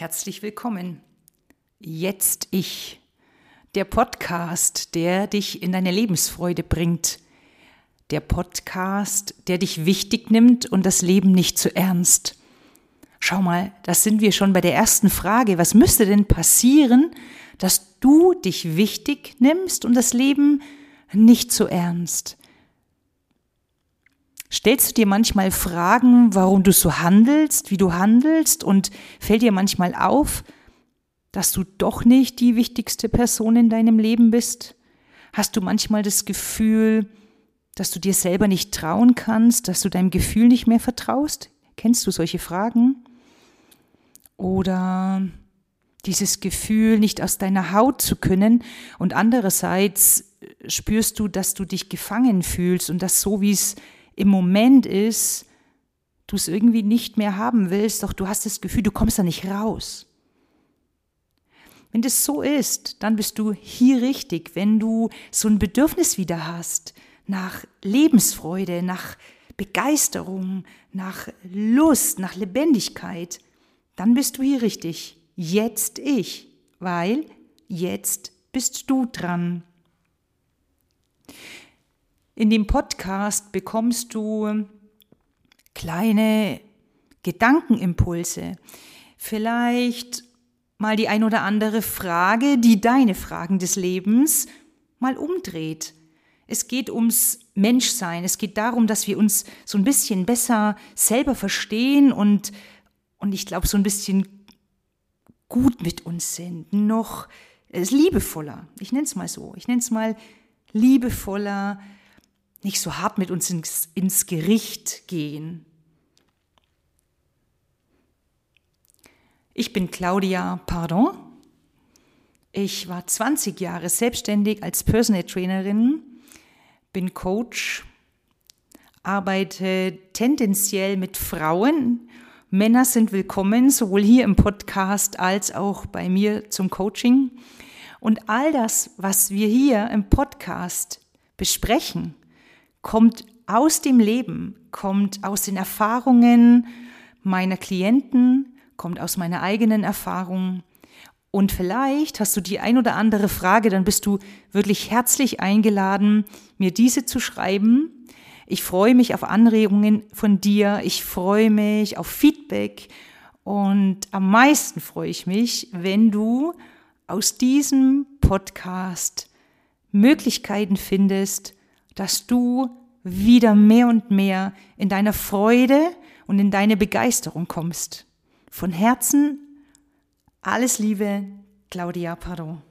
Herzlich willkommen. Jetzt ich. Der Podcast, der dich in deine Lebensfreude bringt. Der Podcast, der dich wichtig nimmt und das Leben nicht zu ernst. Schau mal, das sind wir schon bei der ersten Frage. Was müsste denn passieren, dass du dich wichtig nimmst und das Leben nicht zu ernst? Stellst du dir manchmal Fragen, warum du so handelst, wie du handelst und fällt dir manchmal auf, dass du doch nicht die wichtigste Person in deinem Leben bist? Hast du manchmal das Gefühl, dass du dir selber nicht trauen kannst, dass du deinem Gefühl nicht mehr vertraust? Kennst du solche Fragen? Oder dieses Gefühl, nicht aus deiner Haut zu können und andererseits spürst du, dass du dich gefangen fühlst und dass so wie es im Moment ist, du es irgendwie nicht mehr haben willst, doch du hast das Gefühl, du kommst da nicht raus. Wenn das so ist, dann bist du hier richtig, wenn du so ein Bedürfnis wieder hast nach Lebensfreude, nach Begeisterung, nach Lust, nach Lebendigkeit, dann bist du hier richtig. Jetzt ich, weil jetzt bist du dran. In dem Podcast bekommst du kleine Gedankenimpulse. Vielleicht mal die ein oder andere Frage, die deine Fragen des Lebens mal umdreht. Es geht ums Menschsein. Es geht darum, dass wir uns so ein bisschen besser selber verstehen und, und ich glaube, so ein bisschen gut mit uns sind. Noch äh, liebevoller. Ich nenne es mal so. Ich nenne es mal liebevoller, nicht so hart mit uns ins, ins Gericht gehen. Ich bin Claudia Pardon. Ich war 20 Jahre selbstständig als Personal Trainerin, bin Coach, arbeite tendenziell mit Frauen. Männer sind willkommen, sowohl hier im Podcast als auch bei mir zum Coaching. Und all das, was wir hier im Podcast besprechen, kommt aus dem Leben, kommt aus den Erfahrungen meiner Klienten, kommt aus meiner eigenen Erfahrung. Und vielleicht hast du die ein oder andere Frage, dann bist du wirklich herzlich eingeladen, mir diese zu schreiben. Ich freue mich auf Anregungen von dir, ich freue mich auf Feedback und am meisten freue ich mich, wenn du aus diesem Podcast Möglichkeiten findest, dass du wieder mehr und mehr in deiner Freude und in deine Begeisterung kommst. Von Herzen alles Liebe, Claudia Pardon.